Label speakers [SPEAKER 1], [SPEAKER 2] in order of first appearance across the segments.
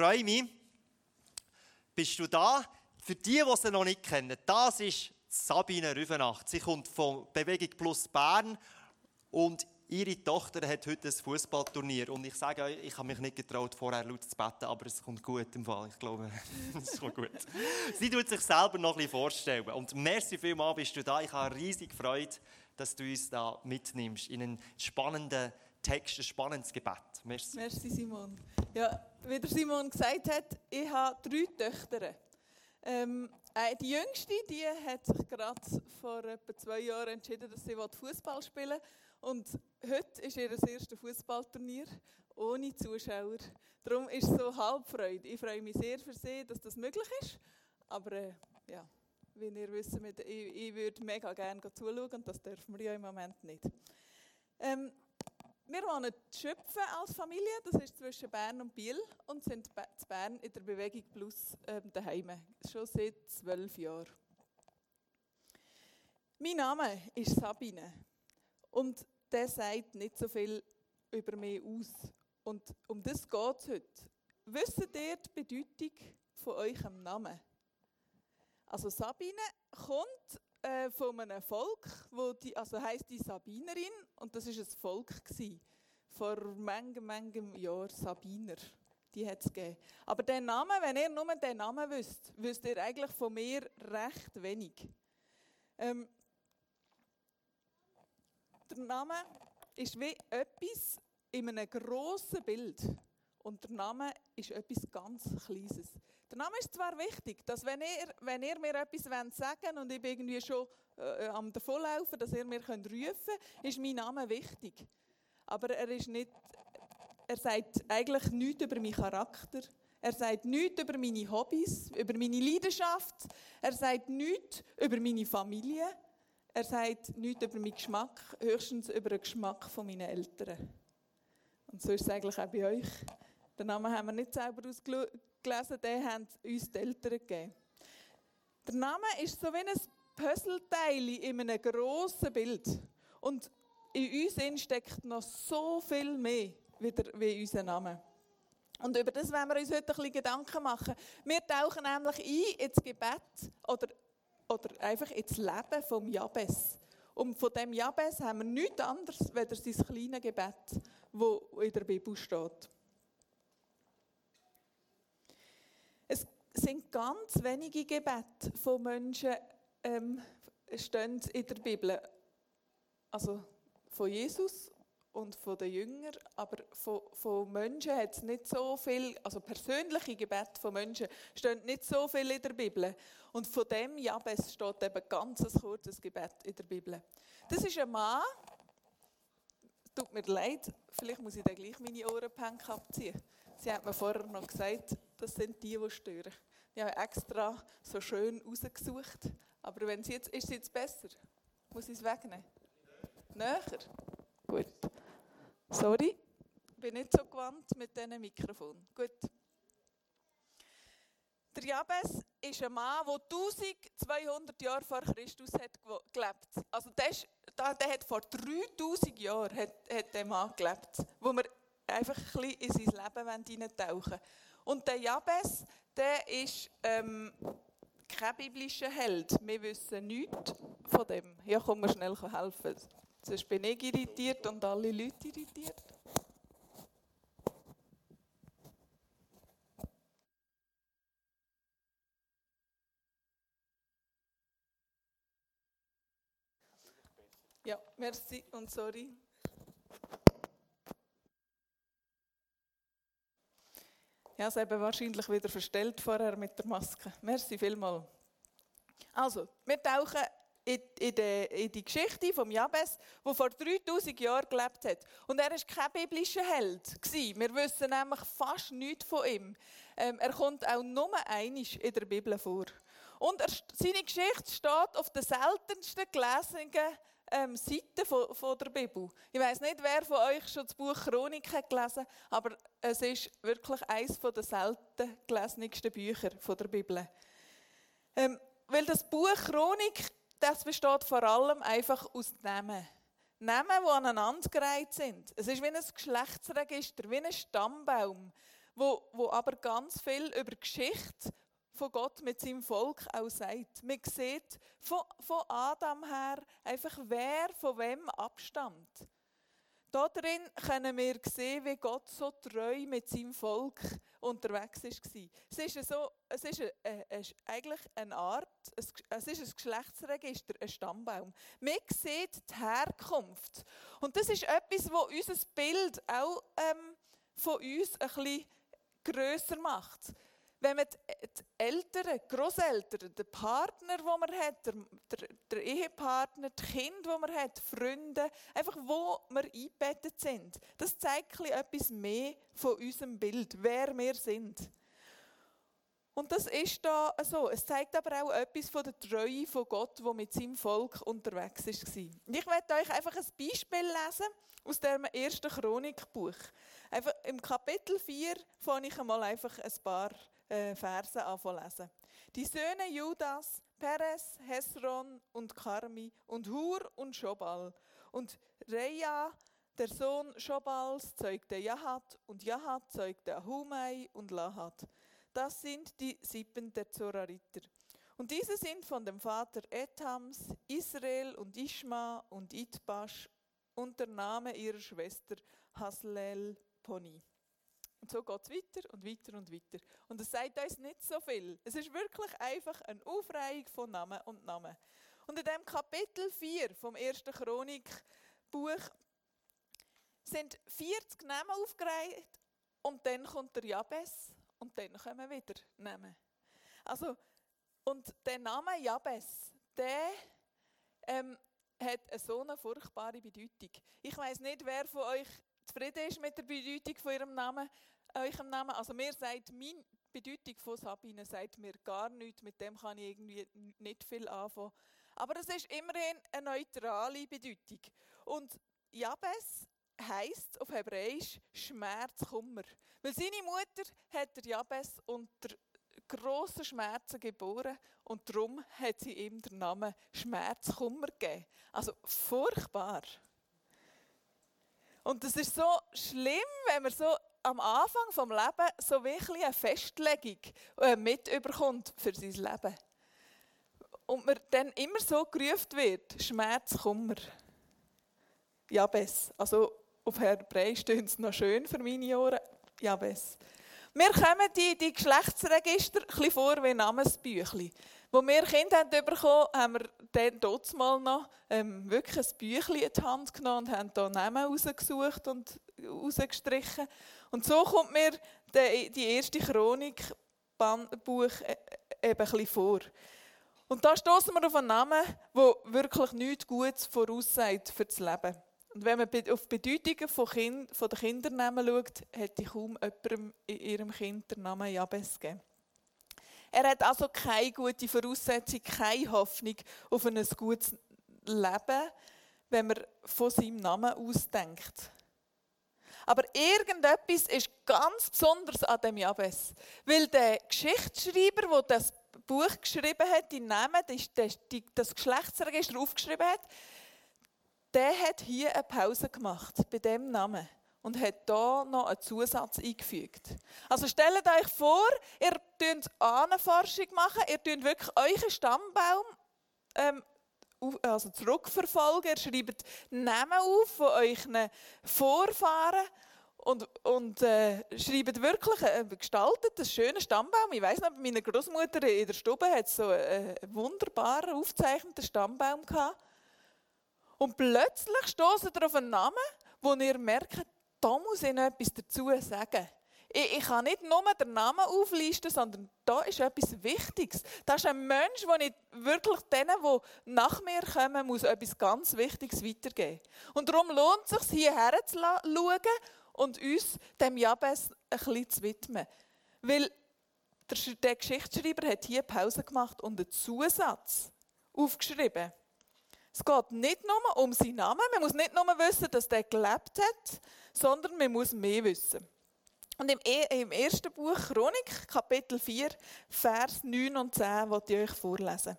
[SPEAKER 1] freue mich. Bist du da? Für die, die sie noch nicht kennen, das ist Sabine Rüfenacht. Sie kommt von Bewegung Plus Bern und ihre Tochter hat heute ein Fußballturnier. Und ich sage euch, ich habe mich nicht getraut, vorher laut zu beten, aber es kommt gut im Fall. Ich glaube, es kommt gut. Sie tut sich selber noch ein bisschen vorstellen. Und merci vielmals bist du da. Ich habe riesig Freude, dass du uns da mitnimmst in einen spannenden Text, ein spannendes Gebet.
[SPEAKER 2] Merci. Merci, Simon. Ja, wie der Simon gesagt hat, ich habe drei Töchter. Ähm, äh, die jüngste, die hat sich gerade vor etwa zwei Jahren entschieden, dass sie Fußball spielen will. Und heute ist ihr erstes Fußballturnier ohne Zuschauer. Darum ist es so halb Freude. Ich freue mich sehr für sie, dass das möglich ist. Aber äh, ja, wie ihr wisst, ich, ich würde mega gerne zuschauen und das dürfen wir ja im Moment nicht. Ähm, wir wohnen Schöpfen als Familie, das ist zwischen Bern und Biel und sind in Bern in der Bewegung Plus ähm, daheim, schon seit zwölf Jahren. Mein Name ist Sabine und der sagt nicht so viel über mich aus. Und um das geht es heute. Wisst ihr die Bedeutung von eurem Namen? Also Sabine kommt äh, von einem Volk, wo die, also heißt die Sabinerin und das ist ein Volk gewesen, vor manchem, manchem Jahr Sabiner. Die hat es gegeben. Aber der Name, wenn ihr nur den Namen wisst, wisst ihr eigentlich von mir recht wenig. Ähm, der Name ist wie etwas in einem grossen Bild. Und der Name ist etwas ganz Kleines. Der Name ist zwar wichtig, dass wenn ihr, wenn ihr mir etwas sagen wollt und ich bin irgendwie schon äh, am davonlaufen, dass ihr mir könnt rufen könnt, ist mein Name wichtig. Aber er ist nicht, er sagt eigentlich nichts über meinen Charakter. Er sagt nichts über meine Hobbys, über meine Leidenschaft. Er sagt nichts über meine Familie. Er sagt nichts über meinen Geschmack, höchstens über den Geschmack meiner Eltern. Und so ist es eigentlich auch bei euch. Den Namen haben wir nicht selber ausgelesen, den haben uns die Eltern gegeben. Der Name ist so wie ein Puzzleteil in einem grossen Bild. Und in uns steckt noch so viel mehr wie in unserem Namen. Und über das wollen wir uns heute ein bisschen Gedanken machen. Wir tauchen nämlich ein ins Gebet oder, oder einfach ins Leben vom Jabes. Und von dem Jabes haben wir nichts anderes als sein kleines Gebet, das in der Bibel steht. Es sind ganz wenige Gebete von Menschen ähm, stehen in der Bibel. Also von Jesus und von den Jüngern, aber von, von Menschen hat es nicht so viel, also persönliche Gebete von Menschen stehen nicht so viel in der Bibel. Und von dem Jabes steht eben ganz ein kurzes Gebet in der Bibel. Das ist ein Mann, tut mir leid, vielleicht muss ich dann gleich meine Ohrenpank abziehen. Sie hat mir vorher noch gesagt, das sind die, die stören. Ich habe extra so schön rausgesucht. Aber wenn sie jetzt, ist es jetzt besser? Muss ich es wegnehmen? Näher? Gut. Sorry, bin nicht so gewandt mit diesem Mikrofon. Gut. Der Jabes ist ein Mann, der 1200 Jahre vor Christus hat gelebt Also der, ist, der hat vor 3000 Jahren hat, hat der Mann gelebt, wo wir einfach ein bisschen in sein Leben hineintauchen wollen. Und der Jabes, der ist ähm, kein biblischer Held. Wir wissen nichts von dem. Ja, komm mir schnell helfen. Sonst bin ich irritiert und alle Leute irritiert. Ja, merci und sorry. Ja, es eben wahrscheinlich wieder verstellt vorher mit der Maske. Merci vielmal. Also, wir tauchen in, die, in die Geschichte von Jabes, der vor 3000 Jahren gelebt hat. Und er war kein biblischer Held. Wir wissen nämlich fast nichts von ihm. Ähm, er kommt auch nur einisch in der Bibel vor. Und seine Geschichte steht auf der seltensten gelesenen ähm, Seiten von, von, der Bibel. Ich weiß nicht, wer von euch schon das Buch Chronik hat gelesen, aber es ist wirklich eines der selten gelesensten Bücher von der Bibel. Ähm, weil das Buch Chronik, das besteht vor allem einfach aus Namen. Namen, die aneinandergereiht sind. Es ist wie ein Geschlechtsregister, wie ein Stammbaum, wo, wo aber ganz viel über Geschichte von Gott mit seinem Volk auch sagt. Man sieht von, von Adam her einfach, wer von wem abstammt. Darin können wir sehen, wie Gott so treu mit seinem Volk unterwegs war. Es ist, so, es ist eigentlich eine Art, es ist ein Geschlechtsregister, ein Stammbaum. Man sieht die Herkunft. Und das ist etwas, was unser Bild auch ähm, von uns ein bisschen grösser macht wenn man die Eltern, Großeltern, den Partner, den man hat, der, Ehepartner, die Kinder, die man hat, Freunde, einfach wo wir eingebettet sind, das zeigt etwas mehr von unserem Bild, wer wir sind. Und das ist da so. Es zeigt aber auch etwas von der Treue von Gott, der mit seinem Volk unterwegs war. Ich werde euch einfach ein Beispiel lesen aus dem ersten Chronikbuch. Einfach Im Kapitel 4 fange ich einmal einfach ein paar äh, Verse anlesen. Die Söhne Judas, Perez, Hesron und Karmi und Hur und Schobal. Und Reja, der Sohn Schobals, zeugte Jahat und Jahat zeugte Ahumai und Lahat. Das sind die Sippen der Zorariter. Und diese sind von dem Vater Ethams, Israel und Ishma und Itbash und der Name ihrer Schwester Haslel Poni. Und so geht es weiter und weiter und weiter. Und es sagt uns nicht so viel. Es ist wirklich einfach eine Aufreihung von Namen und Namen. Und in dem Kapitel 4 vom ersten Chronikbuch sind 40 Namen aufgereiht und dann kommt der Jabes und dann kommen wieder Namen. Also, und der Name Jabes, der ähm, hat so eine furchtbare Bedeutung. Ich weiß nicht, wer von euch zufrieden ist mit der Bedeutung von ihrem Namen, eurem Namen. Also mir sagt, meine Bedeutung von Sabine sagt mir gar nichts, mit dem kann ich irgendwie nicht viel anfangen. Aber es ist immerhin eine neutrale Bedeutung. Und Jabes heißt auf Hebräisch Schmerz, Kummer. Weil seine Mutter hat der Jabes unter grossen Schmerzen geboren und darum hat sie ihm den Namen Schmerzkummer gegeben. Also furchtbar. Und es ist so schlimm, wenn man so am Anfang vom Leben so wirklich eine Festlegung äh, mitüberkommt für sein Leben. Und man dann immer so gerufen wird, Schmerz, Kummer. Jabes. Also auf Hebräisch stehen es noch schön für meine Ohren. Jabes. Wir kommen die, die Geschlechtsregister ein bisschen vor wie Namensbüchli. Als wir Kinder haben bekommen haben wir dann dort mal noch ähm, wirklich ein Büchlein in die Hand genommen und haben hier Namen rausgesucht und rausgestrichen. Und so kommt mir die, die erste Chronikbuch äh, eben ein vor. Und da stoßen wir auf einen Namen, der wirklich nichts Gutes voraussagt für das Leben. Und wenn man auf die Bedeutungen von, kind, von den Kindernamen schaut, hätte kaum jemandem in ihrem Kind den Namen Jabes gegeben. Er hat also keine gute Voraussetzung, keine Hoffnung auf ein gutes Leben, wenn man von seinem Namen ausdenkt. Aber irgendetwas ist ganz besonders an dem Jabes. Weil der Geschichtsschreiber, der das Buch geschrieben hat, die Namen, das Geschlechtsregister aufgeschrieben hat, der hat hier eine Pause gemacht bei dem Namen und hat da noch einen Zusatz eingefügt. Also stellt euch vor, ihr tut Ahnenforschung machen, ihr tut wirklich euren Stammbaum ähm, also zurückverfolgen, ihr schreibt Namen auf von euren Vorfahren und, und äh, schreibt wirklich einen gestalteten, schönen Stammbaum. Ich weiß noch, meine Großmutter in der Stube hat so einen wunderbaren, aufgezeichneten Stammbaum gehabt. Und plötzlich stoßen ihr auf einen Namen, wo ihr merkt, da muss ich noch etwas dazu sagen. Ich, ich kann nicht nur den Namen auflisten, sondern da ist etwas Wichtiges. Das ist ein Mensch, der nicht wirklich denen, die nach mir kommen, muss etwas ganz Wichtiges weitergeben. Und darum lohnt es sich, hierher zu schauen und uns dem Jabes ein bisschen zu widmen. Weil der, der Geschichtsschreiber hat hier Pause gemacht und einen Zusatz aufgeschrieben. Es geht nicht nur um seinen Namen, man muss nicht nur wissen, dass der gelebt hat, sondern man muss mehr wissen. Und im, e im ersten Buch Chronik, Kapitel 4, Vers 9 und 10, wollte ich euch vorlesen.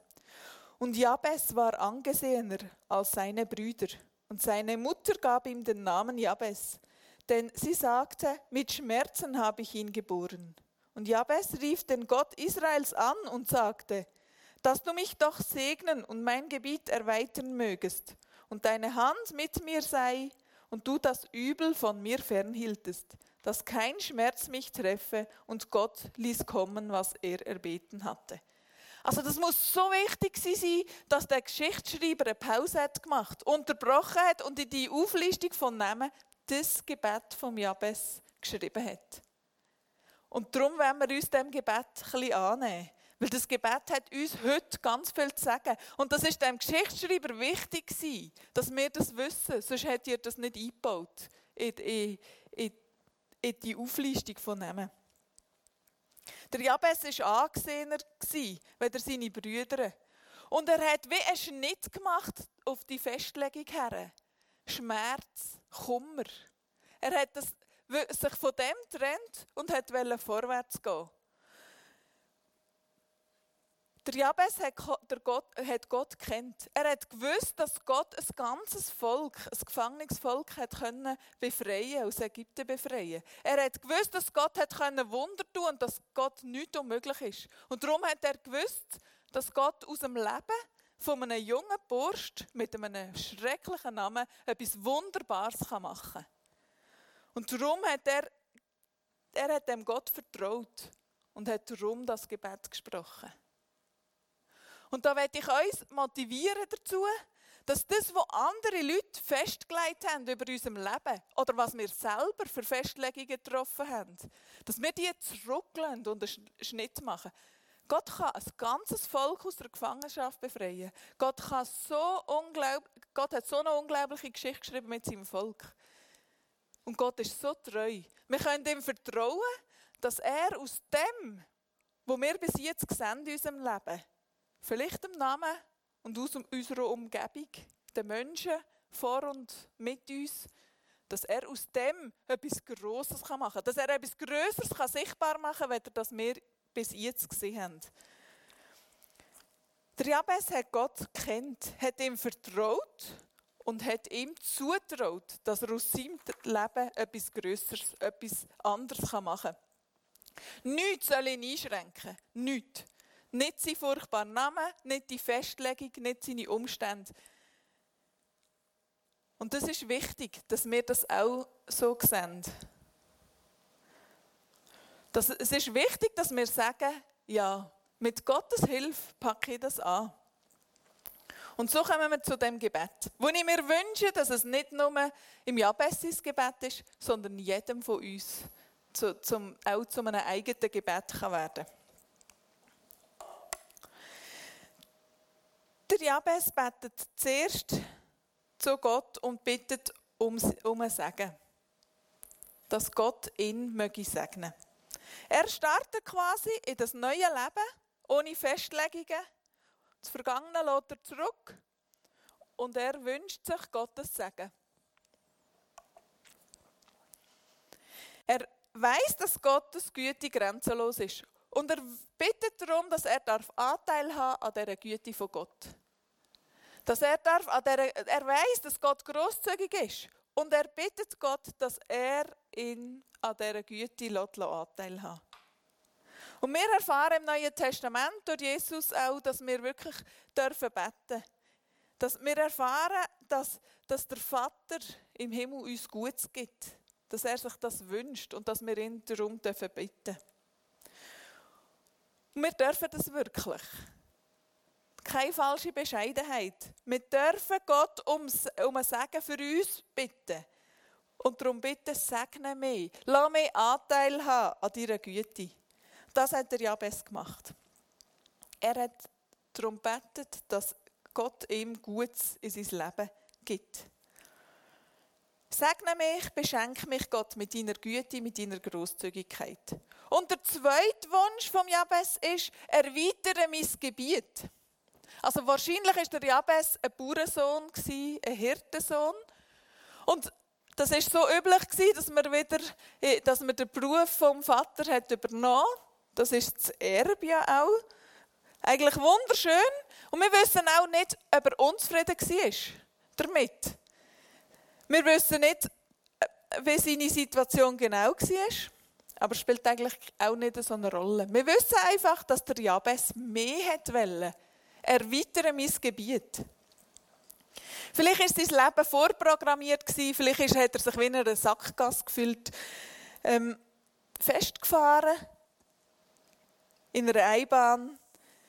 [SPEAKER 2] Und Jabes war angesehener als seine Brüder, und seine Mutter gab ihm den Namen Jabes, denn sie sagte, mit Schmerzen habe ich ihn geboren. Und Jabes rief den Gott Israels an und sagte, dass du mich doch segnen und mein Gebiet erweitern mögest und deine Hand mit mir sei und du das Übel von mir fernhieltest, dass kein Schmerz mich treffe und Gott ließ kommen, was er erbeten hatte. Also das muss so wichtig sein, dass der Geschichtsschreiber eine Pause hat gemacht, unterbrochen hat und in die Auflistung von Namen das Gebet vom Jabes geschrieben hat. Und darum wollen wir uns dem Gebet ein bisschen annehmen. Weil das Gebet hat uns heute ganz viel zu sagen. Und das ist dem Geschichtsschreiber wichtig gewesen, dass wir das wissen. Sonst hätte ihr das nicht eingebaut in, in, in, die Auflistung von Namen. Der Jabes war angesehener als seine Brüder. Und er hat wie einen Schnitt gemacht auf die Festlegung her. Schmerz, Kummer. Er hat das, sich von dem getrennt und wollte vorwärts gehen. Der Jabes hat Gott, hat Gott kennt. Er hat gewusst, dass Gott ein ganzes Volk, ein gefangenes Volk hat können befreien, aus Ägypten befreien. Er hat gewusst, dass Gott hat können Wunder tun und dass Gott nichts unmöglich ist. Und darum hat er gewusst, dass Gott aus dem Leben von einem jungen Burst mit einem schrecklichen Namen etwas Wunderbares machen kann. Und darum hat er, er hat dem Gott vertraut und hat darum das Gebet gesprochen. Und da werde ich uns motivieren dazu, dass das, was andere Leute festgelegt haben über unserem Leben oder was wir selber für Festlegungen getroffen haben, dass wir die zurücklehnen und einen Schnitt machen. Gott kann ein ganzes Volk aus der Gefangenschaft befreien. Gott, kann so Gott hat so eine unglaubliche Geschichte geschrieben mit seinem Volk. Und Gott ist so treu. Wir können ihm vertrauen, dass er aus dem, was wir bis jetzt sehen in unserem Leben, Vielleicht im Namen und aus unserer Umgebung, den Menschen vor und mit uns, dass er aus dem etwas Grosses machen kann. Dass er etwas Größeres sichtbar machen kann, als das wir bis jetzt gesehen haben. Der Jabez hat Gott kennt, hat ihm vertraut und hat ihm zutraut, dass er aus seinem Leben etwas Größeres, etwas anderes machen kann. Nichts soll ihn einschränken. Nichts. Nicht sein furchtbarer Name, nicht die Festlegung, nicht seine Umstände. Und das ist wichtig, dass wir das auch so sehen. Das, es ist wichtig, dass wir sagen, ja, mit Gottes Hilfe packe ich das an. Und so kommen wir zu dem Gebet, wo ich mir wünsche, dass es nicht nur im Jabessis Gebet ist, sondern jedem von uns zu, zum, auch zu einem eigenen Gebet kann werden kann. Der Jabes betet zuerst zu Gott und bittet um, um ein Segen. Dass Gott ihn möge segnen. Er startet quasi in das neue Leben, ohne Festlegungen. Das Vergangene lässt er zurück und er wünscht sich Gottes Segen. Er weiß, dass Gottes Güte grenzenlos ist. Und er bittet darum, dass er Anteil haben an dieser Güte von Gott. Dass er darf, er weiß, dass Gott großzügig ist. Und er bittet Gott, dass er ihn an dieser Güte Anteil hat. Und wir erfahren im Neuen Testament durch Jesus auch, dass wir wirklich dürfen beten. Dass wir erfahren, dass, dass der Vater im Himmel uns Gutes gibt. Dass er sich das wünscht und dass wir ihn darum bitten dürfen. Und wir dürfen das wirklich keine falsche Bescheidenheit. Wir dürfen Gott um, um ein Segen für uns bitten. Und darum bitte, segne mich. Lass mich Anteil haben an deiner Güte. Das hat er Jabes gemacht. Er hat darum betet, dass Gott ihm Gutes in sein Leben gibt. Segne mich, beschenke mich Gott mit deiner Güte, mit deiner Großzügigkeit. Und der zweite Wunsch vom Jabes ist, erweitere mein Gebiet. Also wahrscheinlich war der Jabes ein Bauernsohn, ein Hirtensohn. Und das war so üblich, dass man, wieder, äh, dass man den Beruf vom Vater hat übernommen Das ist das Erbe ja auch. Eigentlich wunderschön. Und wir wissen auch nicht, ob er unzufrieden war damit. Wir wissen nicht, wie seine Situation genau war, aber spielt eigentlich auch nicht so eine Rolle. Wir wissen einfach, dass der Jabes mehr wollte. Erweitere mein Gebiet. Vielleicht ist sein Leben vorprogrammiert gewesen, vielleicht hat er sich wie in einer Sackgasse gefühlt, ähm, festgefahren, in einer Einbahn.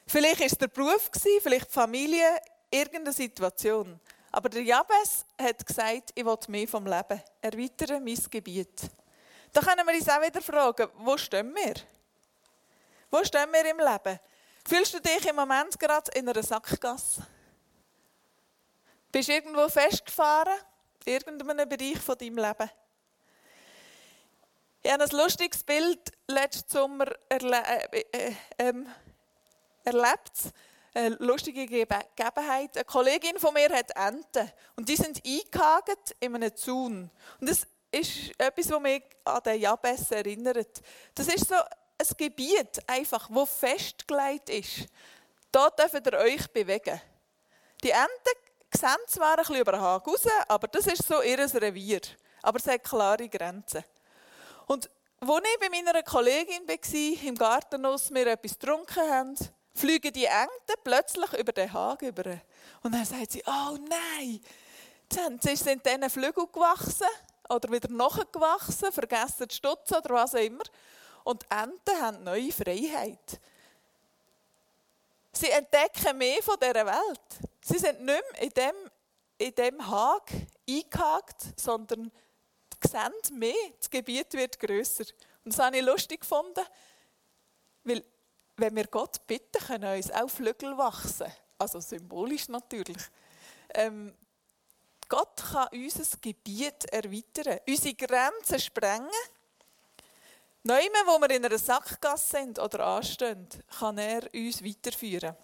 [SPEAKER 2] Vielleicht ist der Beruf gewesen, vielleicht die Familie, irgendeine Situation. Aber der Jabes hat gesagt, ich will mehr vom Leben. Erweitere mein Gebiet. Da können wir uns auch wieder fragen, wo stehen wir? Wo stehen wir im Leben? Fühlst du dich im Moment gerade in einer Sackgasse? Bist du irgendwo festgefahren? In irgendeinem Bereich von deinem Leben? Ich habe ein lustiges Bild letzten Sommer erle äh, äh, äh, erlebt. Eine lustige Gegebenheit. Eine Kollegin von mir hat Enten. Und die sind eingehakt in einem Zaun. Und das ist etwas, was mich an den Jabes erinnert. Das ist so ein Gebiet, einfach, wo festgelegt ist. Da dürft ihr euch bewegen. Die Enten sehen zwar ein bisschen über den Haken raus, aber das ist so ihr Revier. Aber es hat klare Grenzen. Und als ich bei meiner Kollegin war, im Gartenhaus, wir etwas getrunken haben, fliegen die Enten plötzlich über den Haken über. Und dann sagt sie, oh nein, jetzt sind diese Flügel gewachsen oder wieder nachgewachsen, vergessen zu stutzen oder was auch immer. Und Enten haben neue Freiheit. Sie entdecken mehr von dieser Welt. Sie sind nicht mehr in dem, in dem Hag eingehakt, sondern sehen mehr, das Gebiet wird grösser. Und das habe ich lustig gefunden, weil wenn wir Gott bitten, können uns auch Flügel wachsen. Also symbolisch natürlich. Ähm, Gott kann unser Gebiet erweitern, unsere Grenzen sprengen. Neumann, wo wir in einer Sackgasse sind oder anstehen, kann er uns weiterführen.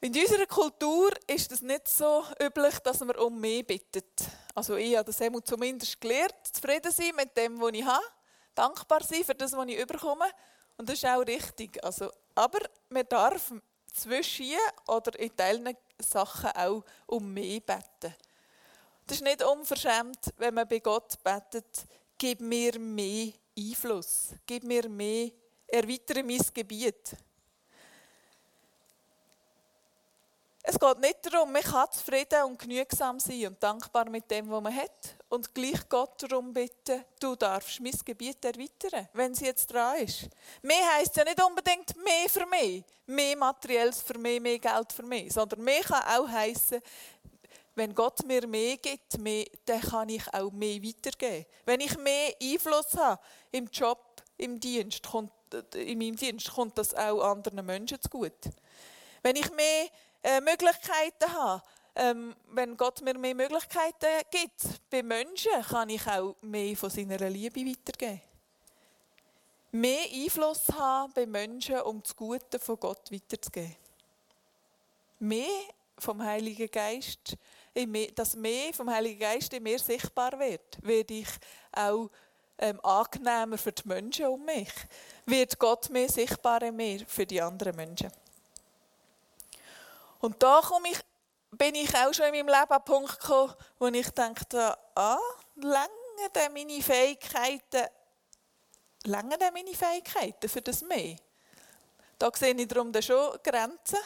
[SPEAKER 2] In unserer Kultur ist es nicht so üblich, dass man um mehr bittet. Also ich habe das zumindest gelernt, zufrieden sein mit dem, was ich habe, dankbar sein für das, was ich überkomme. Und das ist auch richtig. Also, aber man darf zwischen oder in Teilen Sachen auch um mehr beten. Das ist nicht unverschämt, wenn man bei Gott betet, gib mir mehr Einfluss, gib mir mehr, erweitere mein Gebiet. Es geht nicht darum, man kann zufrieden und genügsam sein und dankbar mit dem, was man hat. Und gleich Gott darum bitten, du darfst mein Gebiet erweitern, wenn es jetzt dran ist. Mehr heisst ja nicht unbedingt mehr für mich, mehr Materielles für mich, mehr Geld für mich, sondern mehr kann auch heißen, wenn Gott mir mehr gibt, mehr, dann kann ich auch mehr weitergeben. Wenn ich mehr Einfluss habe im Job, im Dienst, kommt, in meinem Dienst, kommt das auch anderen Menschen zugute. Wenn ich mehr äh, Möglichkeiten habe. Ähm, wenn Gott mir mehr Möglichkeiten gibt, bei Menschen kann ich auch mehr von seiner Liebe weitergeben. Mehr Einfluss haben bei Menschen, um das Gute von Gott weiterzugeben. Mehr vom Heiligen Geist, dass mehr vom Heiligen Geist in mir sichtbar wird, werde ich auch ähm, angenehmer für die Menschen um mich. Wird Gott mehr sichtbar in mir für die anderen Menschen. Und da komme ich, bin ich auch schon in meinem Leben an den Punkt gekommen, wo ich dachte, ah, lange denn meine Fähigkeiten, lange denn meine Fähigkeiten für das mehr? Da sehe ich darum schon Grenzen,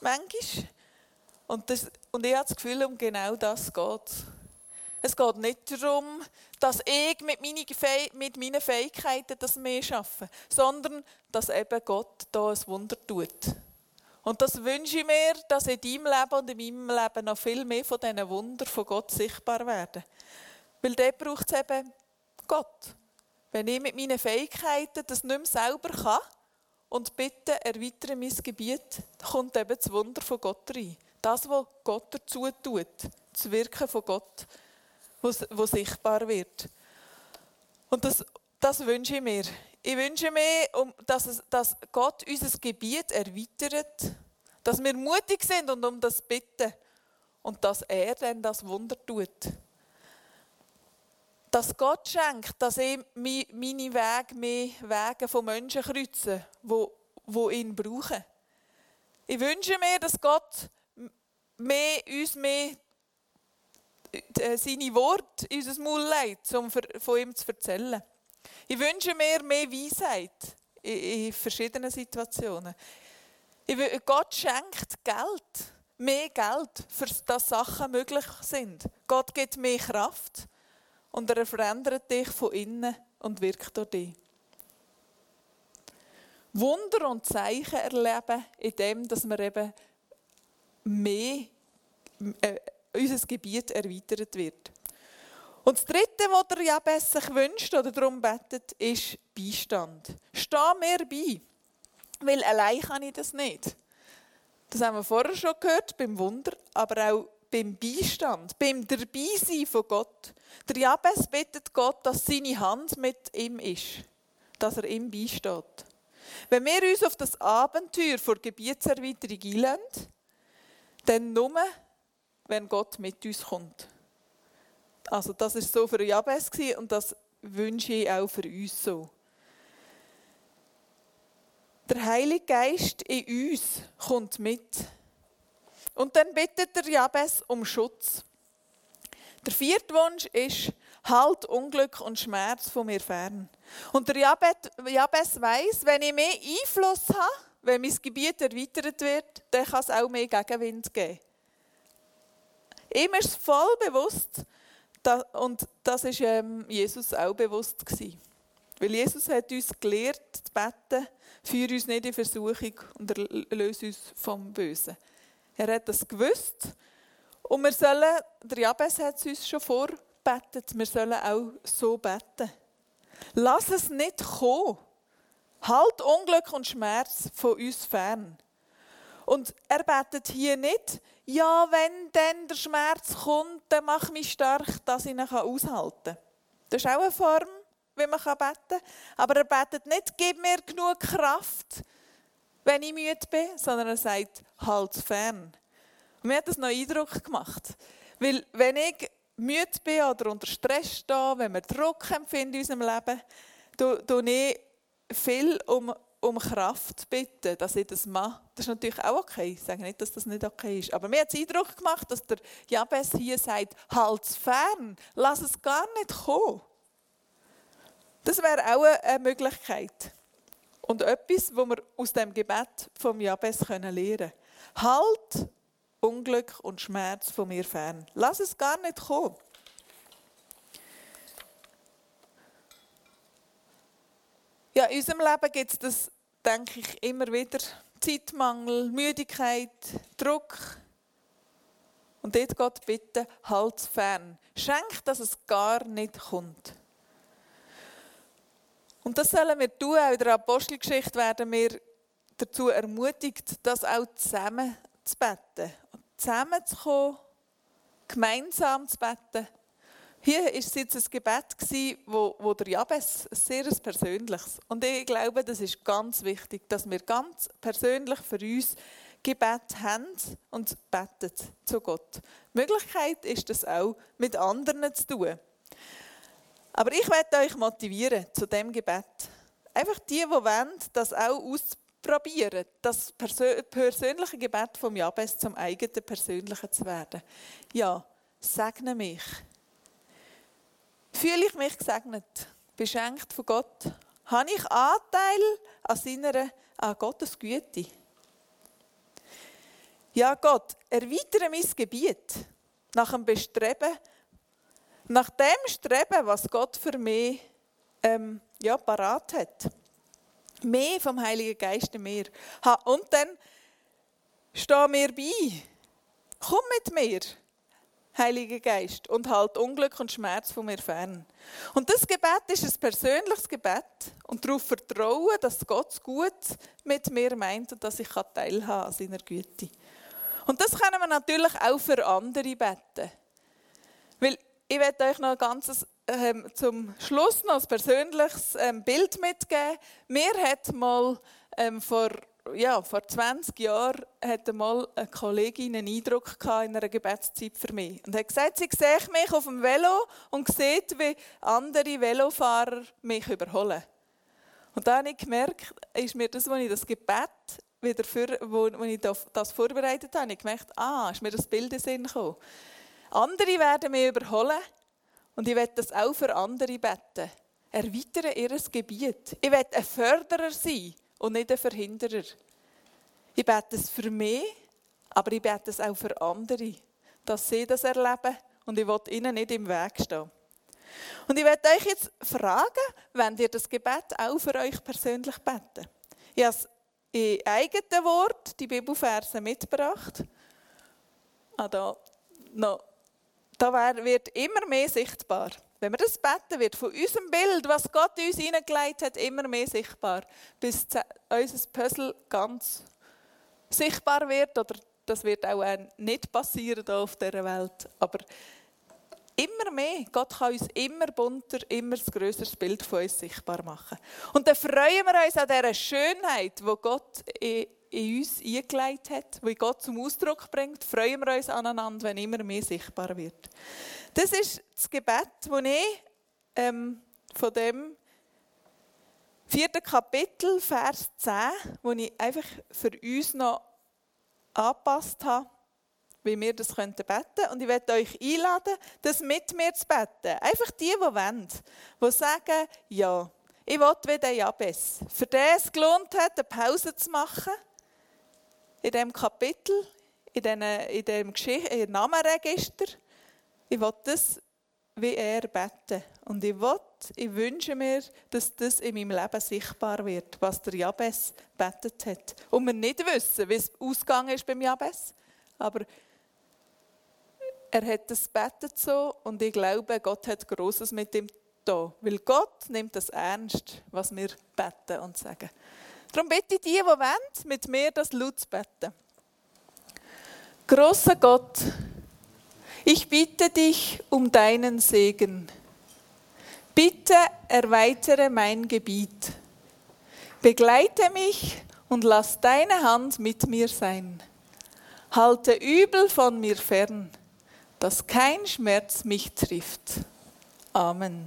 [SPEAKER 2] manchmal. Und, das, und ich habe das Gefühl, um genau das geht es. Es geht nicht darum, dass ich mit meinen Fähigkeiten das mehr schaffe, sondern dass eben Gott da ein Wunder tut. Und das wünsche ich mir, dass in deinem Leben und in meinem Leben noch viel mehr von diesen Wundern von Gott sichtbar werden. Weil dort braucht es eben Gott. Wenn ich mit meinen Fähigkeiten das nicht mehr selber kann und bitte erweitere mein Gebiet, kommt eben das Wunder von Gott rein. Das, was Gott dazu tut, das Wirken von Gott, was sichtbar wird. Und das, das wünsche ich mir. Ich wünsche mir, dass, es, dass Gott unser Gebiet erweitert, dass wir mutig sind und um das bitten und dass er dann das Wunder tut. Dass Gott schenkt, dass ich meine Wege mehr Wege von Menschen kreuze, wo, wo ihn brauchen. Ich wünsche mir, dass Gott mehr, uns mehr äh, seine Worte in unser Maul legt, um von ihm zu erzählen. Ich wünsche mir mehr Weisheit in, verschiedenen Situationen. Gott schenkt Geld, mehr Geld, für dass Sachen möglich sind. Gott gibt mehr Kraft und er verändert dich von innen und wirkt durch dich. Wunder und Zeichen erleben, indem dass wir eben mehr äh, unser Gebiet erweitert wird. Und das Dritte, was der Jabez sich wünscht oder darum betet, ist Beistand. Steh mir bei, weil allein kann ich das nicht. Das haben wir vorher schon gehört, beim Wunder, aber auch beim Beistand, beim Dabeisein von Gott. Der Jabez bittet Gott, dass seine Hand mit ihm ist, dass er ihm beisteht. Wenn wir uns auf das Abenteuer vor Gebietserweiterung einlassen, dann nur, wenn Gott mit uns kommt. Also das ist so für Jabez und das wünsche ich auch für uns so. Der Heilige Geist in uns kommt mit. Und dann bittet der Jabez um Schutz. Der vierte Wunsch ist, halt Unglück und Schmerz von mir fern. Und der Jabez weiß, wenn ich mehr Einfluss habe, wenn mein Gebiet erweitert wird, dann kann es auch mehr Gegenwind geben. Ist es voll bewusst, und das war ähm, Jesus auch bewusst. Weil Jesus hat uns gelehrt, zu beten, führe uns nicht in Versuchung und löse uns vom Bösen. Er hat das gewusst. Und wir sollen, der Jabez hat es uns schon vorbetet, wir sollen auch so beten. Lass es nicht kommen. Halt Unglück und Schmerz von uns fern. Und er betet hier nicht, ja, wenn dann der Schmerz kommt, dann mach mich stark, dass ich ihn aushalten kann. Das ist auch eine Form, wie man beten kann. Aber er betet nicht, gib mir genug Kraft, wenn ich müde bin, sondern er sagt, halt fern. Und mir hat das noch Eindruck gemacht. Weil, wenn ich müde bin oder unter Stress stehe, wenn wir Druck empfinden in unserem Leben, tue ich viel um um Kraft bitten, dass ich das mache. Das ist natürlich auch okay. Ich sage nicht, dass das nicht okay ist. Aber mir hat es Eindruck gemacht, dass der Jabez hier sagt, halt es fern, lass es gar nicht kommen. Das wäre auch eine Möglichkeit. Und etwas, wo wir aus dem Gebet vom Jabez lernen können. Halt Unglück und Schmerz von mir fern. Lass es gar nicht kommen. Ja, in unserem Leben gibt es das, denke ich, immer wieder. Zeitmangel, Müdigkeit, Druck. Und dort Gott bitten, halt fern. Schenk, dass es gar nicht kommt. Und das sollen wir tun. Auch in der Apostelgeschichte werden wir dazu ermutigt, das auch zusammen zu beten. Zusammenzukommen, gemeinsam zu beten hier war es jetzt ein Gebet, wo, wo der Jabes ein sehr persönliches. Und ich glaube, das ist ganz wichtig, dass wir ganz persönlich für uns Gebet haben und beten zu Gott. Die Möglichkeit ist das auch, mit anderen zu tun. Aber ich werde euch motivieren zu dem Gebet. Einfach die, die wollen, das auch ausprobieren, das persönliche Gebet vom Jabes zum eigenen persönlichen zu werden. Ja, segne mich Fühle ich mich gesegnet, beschenkt von Gott? Habe ich Anteil an seiner, an Gottes Güte? Ja, Gott, erweitere mein Gebiet nach dem Bestreben, nach dem Streben, was Gott für mich ähm, ja, parat hat. Mehr vom Heiligen Geist in mir. Und dann steh mir bei. Komm mit mir. Heiliger Geist, und halt Unglück und Schmerz von mir fern. Und das Gebet ist ein persönliches Gebet und darauf vertrauen, dass Gott gut mit mir meint und dass ich teilhaben an seiner Güte. Und das können wir natürlich auch für andere beten. Weil ich werde euch noch ein ganzes, ähm, zum Schluss noch ein persönliches ähm, Bild mitgeben. Mir hat mal ähm, vor ja, vor 20 Jahren hatte mal eine Kollegin einen Eindruck in einer Gebetszeit für mich. Und hat gesagt, sie sieht mich auf dem Velo und sieht, wie andere Velofahrer mich überholen. Und dann habe ich gemerkt, ist mir das, als ich das Gebet wieder für, wo, wo ich das vorbereitet habe, ich gemerkt, ah, ist mir das Bild in Sinn gekommen. andere werden mich überholen und ich werde das auch für andere beten. Erweitere ihr Gebiet. Ich werde ein Förderer sein und nicht ein Verhinderer. Ich bete es für mich, aber ich bete es auch für andere, dass sie das erleben und ich will ihnen nicht im Weg stehen. Und ich werde euch jetzt fragen, wenn ihr das Gebet auch für euch persönlich beten. Ich habe in eigenen Wort die Bibelverse mitgebracht. Ah, da, no. da wird immer mehr sichtbar. Wenn wir das beten, wird von unserem Bild, was Gott uns hineingelegt hat, immer mehr sichtbar, bis unser Puzzle ganz sichtbar wird. Oder das wird auch nicht passieren hier auf dieser Welt. Aber immer mehr. Gott kann uns immer bunter, immer ein grösseres Bild von uns sichtbar machen. Und dann freuen wir uns an dieser Schönheit, die Gott in, in uns eingelegt hat, die Gott zum Ausdruck bringt. Freuen wir uns aneinander, wenn immer mehr sichtbar wird. Das ist das Gebet, das ich ähm, von dem vierten Kapitel, Vers 10, wo ich einfach für uns noch angepasst habe wie wir das beten könnten. Und ich werde euch einladen, das mit mir zu beten. Einfach die, die wollen, die sagen, ja, ich will wie der Jabes. Für den es gelohnt hat, eine Pause zu machen, in diesem Kapitel, in diesem, Namenregister. Ich will das wie er beten. Und ich will, ich wünsche mir, dass das in meinem Leben sichtbar wird, was der Jabes betet hat. Und wir nicht wissen, wie es ausgegangen ist beim Jabes. Aber er hat das betet so und ich glaube, Gott hat Großes mit ihm da, weil Gott nimmt das ernst, was wir beten und sagen. Darum bitte die, die wollen, mit mir das laut zu beten. Großer Gott, ich bitte dich um deinen Segen. Bitte erweitere mein Gebiet. Begleite mich und lass deine Hand mit mir sein. Halte Übel von mir fern dass kein Schmerz mich trifft. Amen.